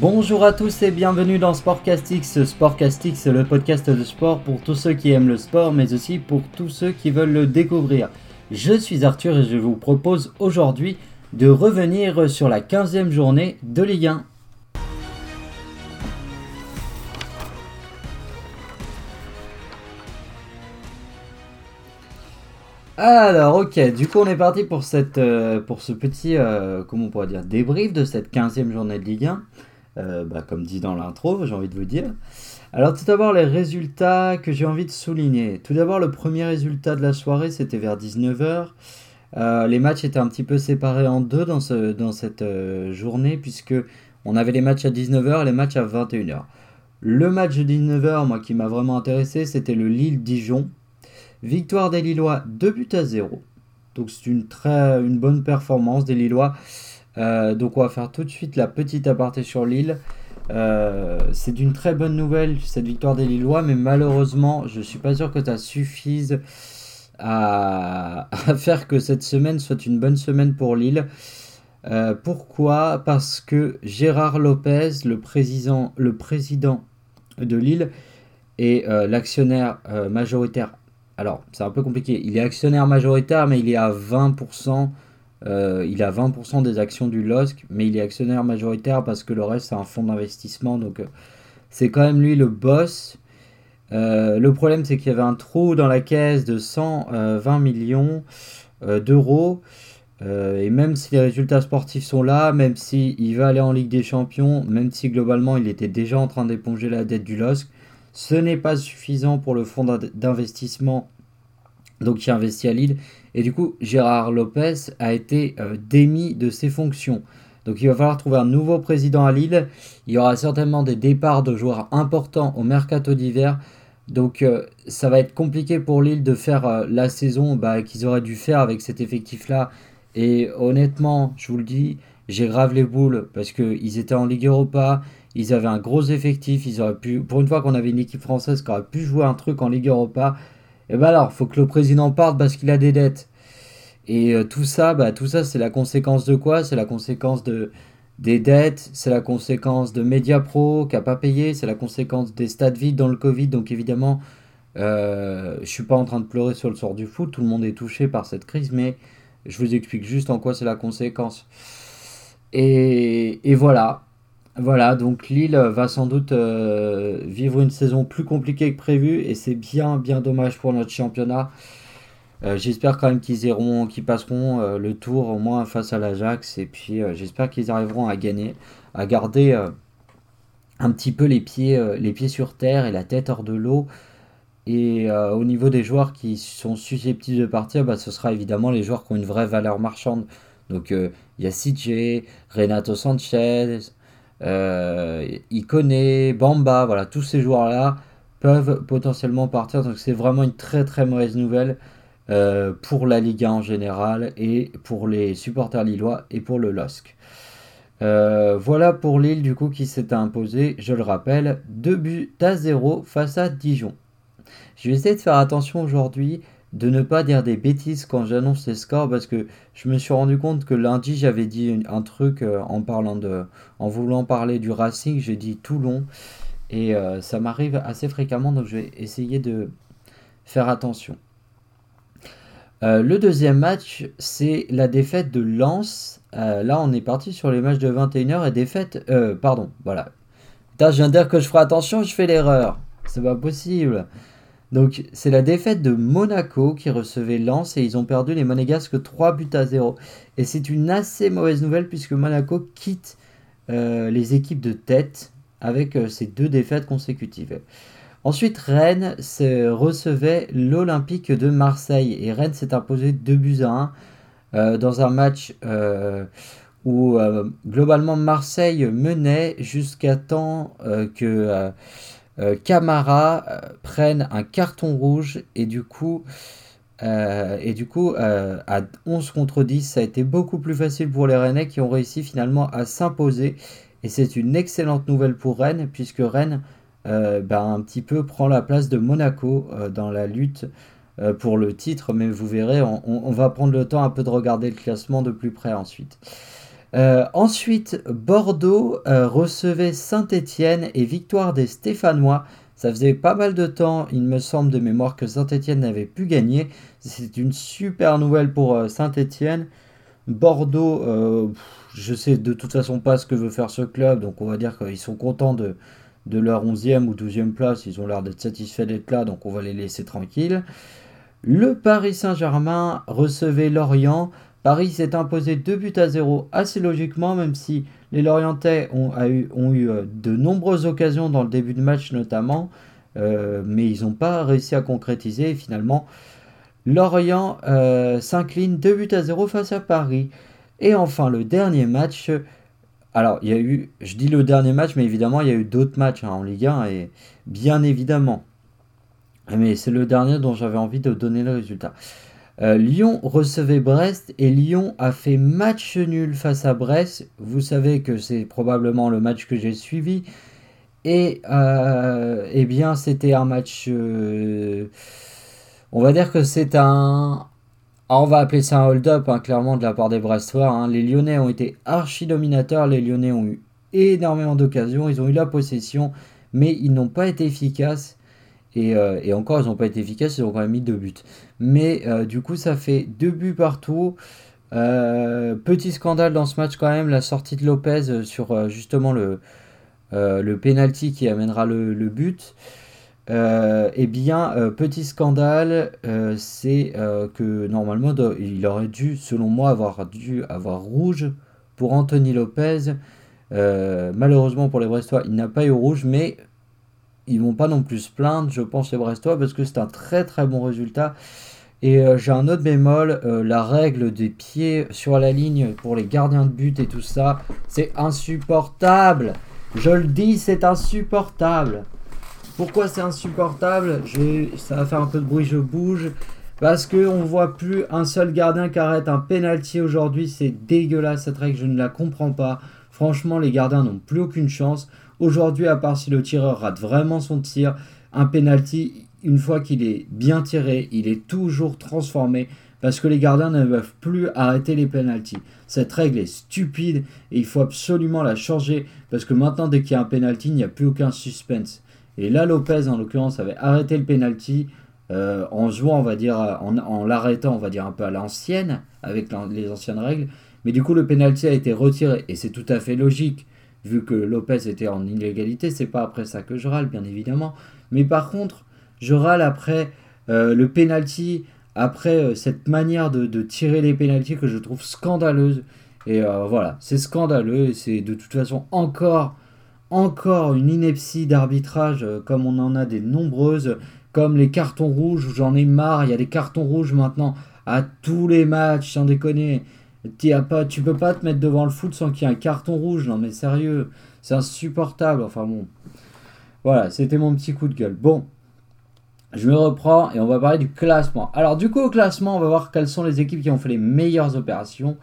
Bonjour à tous et bienvenue dans Sportcastix. Sportcastix, le podcast de sport pour tous ceux qui aiment le sport, mais aussi pour tous ceux qui veulent le découvrir. Je suis Arthur et je vous propose aujourd'hui de revenir sur la 15e journée de Ligue 1. Alors, ok, du coup, on est parti pour, cette, euh, pour ce petit, euh, comment on pourrait dire, débrief de cette 15e journée de Ligue 1. Euh, bah, comme dit dans l'intro, j'ai envie de vous dire. Alors tout d'abord les résultats que j'ai envie de souligner. Tout d'abord le premier résultat de la soirée c'était vers 19h. Euh, les matchs étaient un petit peu séparés en deux dans, ce, dans cette euh, journée puisque on avait les matchs à 19h et les matchs à 21h. Le match de 19h, moi qui m'a vraiment intéressé, c'était le Lille-Dijon. Victoire des Lillois 2 buts à 0. Donc c'est une très une bonne performance des Lillois. Euh, donc on va faire tout de suite la petite aparté sur Lille. Euh, c'est d'une très bonne nouvelle cette victoire des Lillois, mais malheureusement, je ne suis pas sûr que ça suffise à, faire que cette semaine soit une bonne semaine pour Lille. Euh, pourquoi? Parce que Gérard Lopez, le président, le président de Lille, est l'actionnaire majoritaire. Alors, c'est un peu compliqué. Il est actionnaire majoritaire, mais il est à 20% euh, il a 20% des actions du LOSC, mais il est actionnaire majoritaire parce que le reste c'est un fonds d'investissement. Donc euh, c'est quand même lui le boss. Euh, le problème c'est qu'il y avait un trou dans la caisse de 120 millions d'euros. et même si les résultats sportifs sont là, même s'il va aller en Ligue des Champions, même si globalement il était déjà en train d'éponger la dette du LOSC, ce n'est pas suffisant pour le fonds d'investissement donc qui investit à Lille. Et du coup, Gérard Lopez a été euh, démis de ses fonctions. Donc il va falloir trouver un nouveau président à Lille. Il y aura certainement des départs de joueurs importants au mercato d'hiver. Donc euh, ça va être compliqué pour Lille de faire euh, la saison bah, qu'ils auraient dû faire avec cet effectif-là. Et honnêtement, je vous le dis, j'ai grave les boules parce qu'ils étaient en Ligue Europa. Ils avaient un gros effectif. Ils auraient pu, pour une fois qu'on avait une équipe française qui aurait pu jouer un truc en Ligue Europa, et eh ben alors, faut que le président parte parce qu'il a des dettes. Et euh, tout ça, bah, tout ça, c'est la conséquence de quoi? C'est la conséquence de, des dettes, c'est la conséquence de Mediapro qui n'a pas payé, c'est la conséquence des stades vides dans le Covid. Donc évidemment, euh, je suis pas en train de pleurer sur le sort du foot, tout le monde est touché par cette crise, mais je vous explique juste en quoi c'est la conséquence. Et voilà, voilà, donc Lille va sans doute euh, vivre une saison plus compliquée que prévu et c'est bien bien dommage pour notre championnat. Euh, j'espère quand même qu'ils iront, qu'ils passeront euh, le tour au moins face à l'Ajax et puis j'espère qu'ils arriveront à gagner, à garder un petit peu les pieds, sur terre et la tête hors de l'eau. Et au niveau des joueurs qui sont susceptibles de partir, bah, ce sera évidemment les joueurs qui ont une vraie valeur marchande. Donc il y a CJ, Renato Sanchez, euh, Ikone, Bamba, voilà, tous ces joueurs-là peuvent potentiellement partir. Donc c'est vraiment une très très mauvaise nouvelle euh, pour la Liga en général et pour les supporters lillois et pour le LOSC. Euh, voilà pour Lille du coup qui s'est imposé, je le rappelle, 2 buts à 0 face à Dijon. Je vais essayer de faire attention aujourd'hui de ne pas dire des bêtises quand j'annonce les scores parce que je me suis rendu compte que lundi j'avais dit un truc euh, en parlant de en voulant parler du Racing, j'ai dit Toulon et euh, ça m'arrive assez fréquemment donc je vais essayer de faire attention. Euh, le deuxième match, c'est la défaite de Lens. là, on est parti sur les matchs de 21h et défaite. pardon, voilà. je viens de dire que je ferai attention, je fais l'erreur. C'est pas possible. Donc c'est la défaite de Monaco qui recevait Lens et ils ont perdu les Monégasques 3 buts à 0. Et c'est une assez mauvaise nouvelle puisque Monaco quitte euh, les équipes de tête avec euh, ces deux défaites consécutives. Ensuite, Rennes recevait l'Olympique de Marseille et Rennes s'est imposé 2 buts à 1 euh, dans un match où globalement Marseille menait jusqu'à temps que Camara euh, prennent un carton rouge et du coup, euh, à 11 contre 10, ça a été beaucoup plus facile pour les Rennais qui ont réussi finalement à s'imposer. Et c'est une excellente nouvelle pour Rennes, puisque Rennes ben, un petit peu prend la place de Monaco dans la lutte pour le titre. Mais vous verrez, on, va prendre le temps un peu de regarder le classement de plus près ensuite. Ensuite, Bordeaux recevait Saint-Étienne et victoire des Stéphanois. Ça faisait pas mal de temps, il me semble de mémoire, que Saint-Étienne n'avait pu gagner. C'est une super nouvelle pour Saint-Étienne. Bordeaux, je sais de toute façon pas ce que veut faire ce club, donc on va dire qu'ils sont contents de, de leur 11e ou 12e place. Ils ont l'air d'être satisfaits d'être là, donc on va les laisser tranquilles. Le Paris Saint-Germain recevait Lorient. Paris s'est imposé 2 buts à 0 assez logiquement, même si les Lorientais ont, eu, euh, de nombreuses occasions dans le début de match notamment, euh, mais ils n'ont pas réussi à concrétiser. finalement, Lorient euh, s'incline 2 buts à 0 face à Paris. Et enfin, le dernier match, alors, il y a eu, je dis le dernier match, mais évidemment, il y a eu d'autres matchs hein, en Ligue 1, et bien évidemment. Mais c'est le dernier dont j'avais envie de donner le résultat. Euh, Lyon recevait Brest et Lyon a fait match nul face à Brest. Vous savez que c'est probablement le match que j'ai suivi. Et euh, eh bien, c'était un match. Euh, on va dire que c'est un, ah, on va appeler ça un hold-up, hein, clairement, de la part des Brestois. Hein. Les Lyonnais ont été archi-dominateurs. Les Lyonnais ont eu énormément d'occasions. Ils ont eu la possession, mais ils n'ont pas été efficaces. Et, euh, encore, ils n'ont pas été efficaces. Ils ont quand même mis deux buts. Mais euh, du coup, ça fait deux buts partout. Euh, petit scandale dans ce match quand même, la sortie de Lopez sur justement le, le penalty qui amènera le, but. Eh bien, petit scandale, c'est que normalement, il aurait dû, selon moi, avoir dû avoir rouge pour Anthony Lopez. malheureusement pour les Brestois, il n'a pas eu rouge, mais ils vont pas non plus se plaindre, je pense, les Brestois, parce que c'est un très très bon résultat. Et j'ai un autre bémol, la règle des pieds sur la ligne pour les gardiens de but et tout ça, c'est insupportable. Je le dis, c'est insupportable. Pourquoi c'est insupportable? Ça va faire un peu de bruit, je bouge. Parce qu'on ne voit plus un seul gardien qui arrête un penalty aujourd'hui. C'est dégueulasse cette règle, je ne la comprends pas. Franchement, les gardiens n'ont plus aucune chance. Aujourd'hui, à part si le tireur rate vraiment son tir, un penalty, une fois qu'il est bien tiré, il est toujours transformé parce que les gardiens ne peuvent plus arrêter les penalties. Cette règle est stupide et il faut absolument la changer parce que maintenant, dès qu'il y a un penalty, il n'y a plus aucun suspense. Et là, Lopez, en l'occurrence, avait arrêté le penalty euh, en jouant, on va dire, en, l'arrêtant, on va dire, un peu à l'ancienne, avec les anciennes règles. Mais du coup, le penalty a été retiré. Et c'est tout à fait logique, vu que Lopez était en illégalité. C'est pas après ça que je râle, bien évidemment. Mais par contre, je râle après euh, le penalty, après euh, cette manière de, tirer les penalties que je trouve scandaleuse. Et voilà, c'est scandaleux. Et c'est de toute façon encore encore une ineptie d'arbitrage euh, comme on en a des nombreuses, comme les cartons rouges, où j'en ai marre, il y a des cartons rouges maintenant à tous les matchs, sans déconner. Tu pas, tu peux pas te mettre devant le foot sans qu'il y ait un carton rouge, non mais sérieux, c'est insupportable, enfin bon. Voilà, c'était mon petit coup de gueule. Bon, je me reprends et on va parler du classement. Alors du coup au classement, on va voir quelles sont les équipes qui ont fait les meilleures opérations.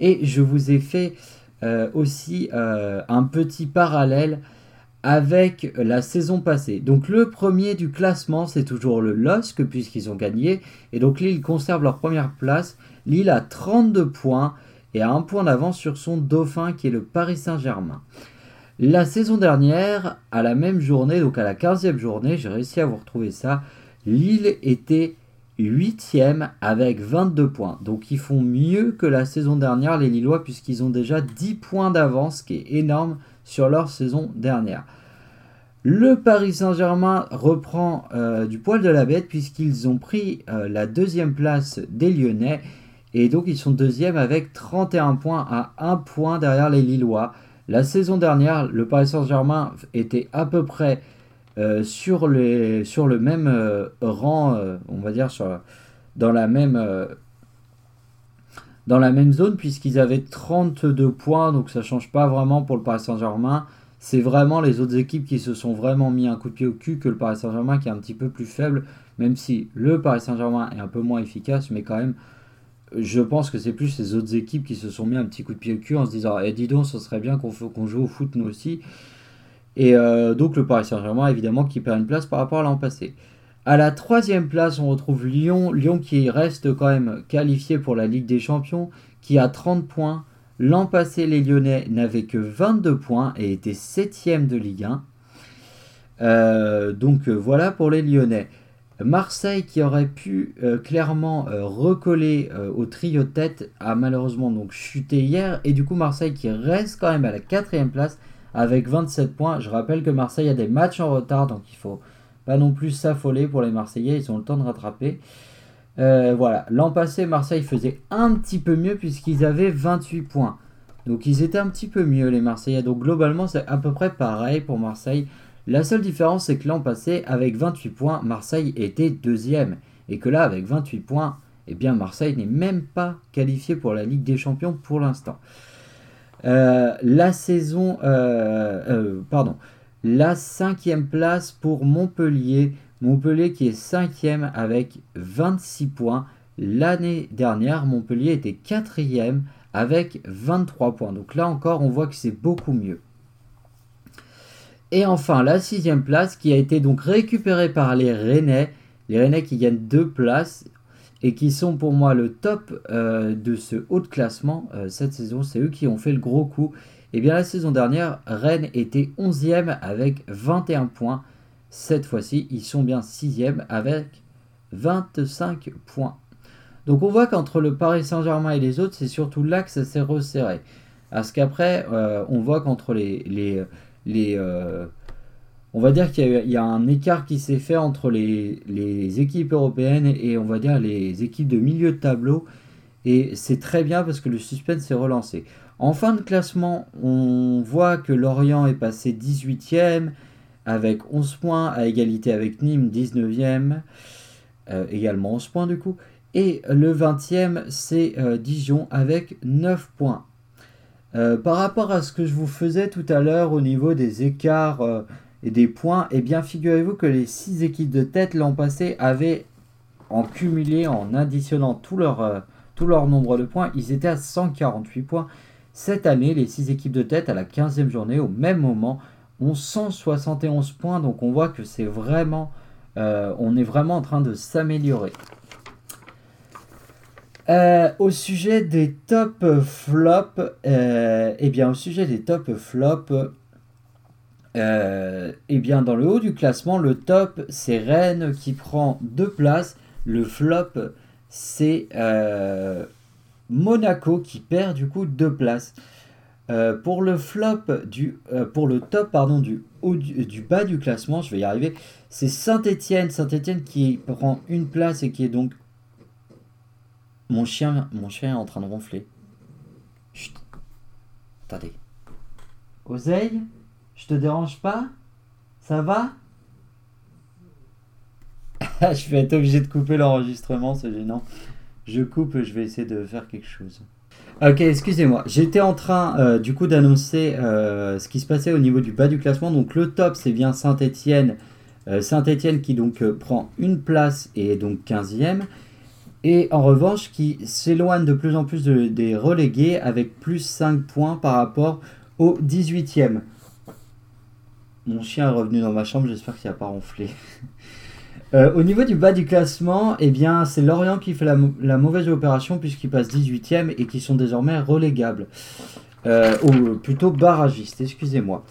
Et je vous ai fait euh, aussi euh, un petit parallèle avec la saison passée. Donc le premier du classement, c'est toujours le LOSC puisqu'ils ont gagné. Et donc Lille conserve leur première place. Lille a 32 points et a un point d'avance sur son dauphin qui est le Paris Saint-Germain. La saison dernière, à la même journée, donc à la 15e journée, j'ai réussi à vous retrouver ça, Lille était 8e avec 22 points. Donc ils font mieux que la saison dernière, les Lillois, puisqu'ils ont déjà 10 points d'avance, ce qui est énorme sur leur saison dernière. Le Paris Saint-Germain reprend euh, du poil de la bête puisqu'ils ont pris euh, la deuxième place des Lyonnais et donc ils sont deuxième avec 31 points à 1 point derrière les Lillois. La saison dernière, le Paris Saint-Germain était à peu près euh, sur, sur le même rang, on va dire, sur, dans, la même, dans la même zone, puisqu'ils avaient 32 points, donc ça ne change pas vraiment pour le Paris Saint-Germain. C'est vraiment les autres équipes qui se sont vraiment mis un coup de pied au cul que le Paris Saint-Germain qui est un petit peu plus faible, même si le Paris Saint-Germain est un peu moins efficace, mais quand même, je pense que c'est plus les autres équipes qui se sont mis un petit coup de pied au cul en se disant Eh, dis donc, ce serait bien qu'on joue au foot nous aussi. Et euh, donc le Paris Saint-Germain, évidemment, qui perd une place par rapport à l'an passé. À la troisième place, on retrouve Lyon. Lyon qui reste quand même qualifié pour la Ligue des Champions, qui a 30 points L'an passé, les Lyonnais n'avaient que 22 points et étaient 7 de Ligue 1. Euh, donc voilà pour les Lyonnais. Marseille qui aurait pu clairement recoller au trio de tête a malheureusement donc chuté hier et du coup Marseille qui reste quand même à la quatrième place avec 27 points. Je rappelle que Marseille a des matchs en retard donc il faut pas non plus s'affoler pour les Marseillais, ils ont le temps de rattraper. Euh, voilà, l'an passé, Marseille faisait un petit peu mieux puisqu'ils avaient 28 points. Donc ils étaient un petit peu mieux les Marseillais. Donc globalement, c'est à peu près pareil pour Marseille. La seule différence, c'est que l'an passé, avec 28 points, Marseille était deuxième. Et que là, avec 28 points, eh bien Marseille n'est même pas qualifié pour la Ligue des Champions pour l'instant. Euh, la saison, euh, pardon, la cinquième place pour Montpellier. Montpellier qui est cinquième avec 26 points. L'année dernière, Montpellier était quatrième avec 23 points. Donc là encore, on voit que c'est beaucoup mieux. Et enfin, la sixième place qui a été donc récupérée par les Rennais. Les Rennais qui gagnent deux places et qui sont pour moi le top euh, de ce haut de classement euh, cette saison. C'est eux qui ont fait le gros coup. Et eh bien la saison dernière, Rennes était 11e avec 21 points. Cette fois-ci, ils sont bien 6e avec 25 points. Donc on voit qu'entre le Paris Saint-Germain et les autres, c'est surtout là que ça s'est resserré. Parce qu'après, euh, on voit qu'entre les... les, euh, on va dire qu'il y, a un écart qui s'est fait entre les, les, équipes européennes et on va dire les équipes de milieu de tableau. Et c'est très bien parce que le suspense s'est relancé. En fin de classement, on voit que Lorient est passé 18e avec 11 points, à égalité avec Nîmes 19e, euh, également 11 points du coup. Et le 20e, c'est euh, Dijon avec 9 points. Euh, par rapport à ce que je vous faisais tout à l'heure au niveau des écarts et des points, eh bien figurez-vous que les 6 équipes de tête l'an passé avaient en cumulé, en additionnant tout leur, tout leur nombre de points, ils étaient à 148 points. Cette année, les 6 équipes de tête à la 15e journée, au même moment, ont 171 points. Donc on voit que c'est vraiment, euh, on est vraiment en train de s'améliorer. Euh, au sujet des top flops, euh, eh bien au sujet des top flops, eh bien dans le haut du classement, le top c'est Rennes qui prend deux places. Le flop c'est Monaco qui perd du coup deux places. Euh, pour le flop du euh, pour le top pardon du haut du, bas du classement, je vais y arriver. C'est Saint-Étienne, Saint-Étienne qui prend une place et qui est donc mon chien mon chien est en train de ronfler. Chut. Attendez. Oseille, je te dérange pas? Ça va? Je vais être obligé de couper l'enregistrement, c'est gênant. Je coupe, je vais essayer de faire quelque chose. Ok, excusez-moi. J'étais en train euh, du coup d'annoncer euh, ce qui se passait au niveau du bas du classement. Donc le top, c'est bien Saint-Etienne. Euh, Saint-Etienne qui donc prend une place et est donc 15e. Et en revanche, qui s'éloigne de plus en plus des relégués avec plus 5 points par rapport au 18e. Mon chien est revenu dans ma chambre, j'espère qu'il n'a pas ronflé. Euh, au niveau du bas du classement, eh bien, c'est Lorient qui fait la, mauvaise opération puisqu'ils passent 18e et qui sont désormais relégables. Euh, ou plutôt barragistes, excusez-moi.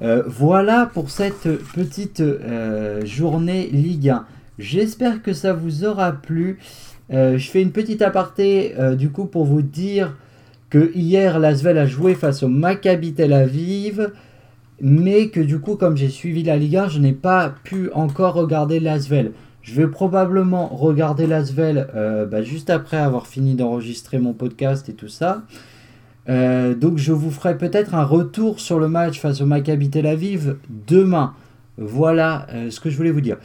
Euh, voilà pour cette petite journée Ligue 1. J'espère que ça vous aura plu. je fais une petite aparté du coup pour vous dire que hier Lasvel a joué face au Maccabi Tel Aviv mais que du coup, comme j'ai suivi la Ligue 1, je n'ai pas pu encore regarder l'Asvel. Je vais probablement regarder l'Asvel euh, bah, juste après avoir fini d'enregistrer mon podcast et tout ça. Euh, donc je vous ferai peut-être un retour sur le match face au Maccabi Tel Aviv demain. Voilà euh, ce que je voulais vous dire.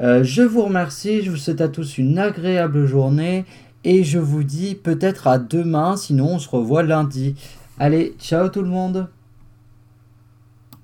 je vous remercie, je vous souhaite à tous une agréable journée et je vous dis peut-être à demain, sinon on se revoit lundi. Allez, ciao tout le monde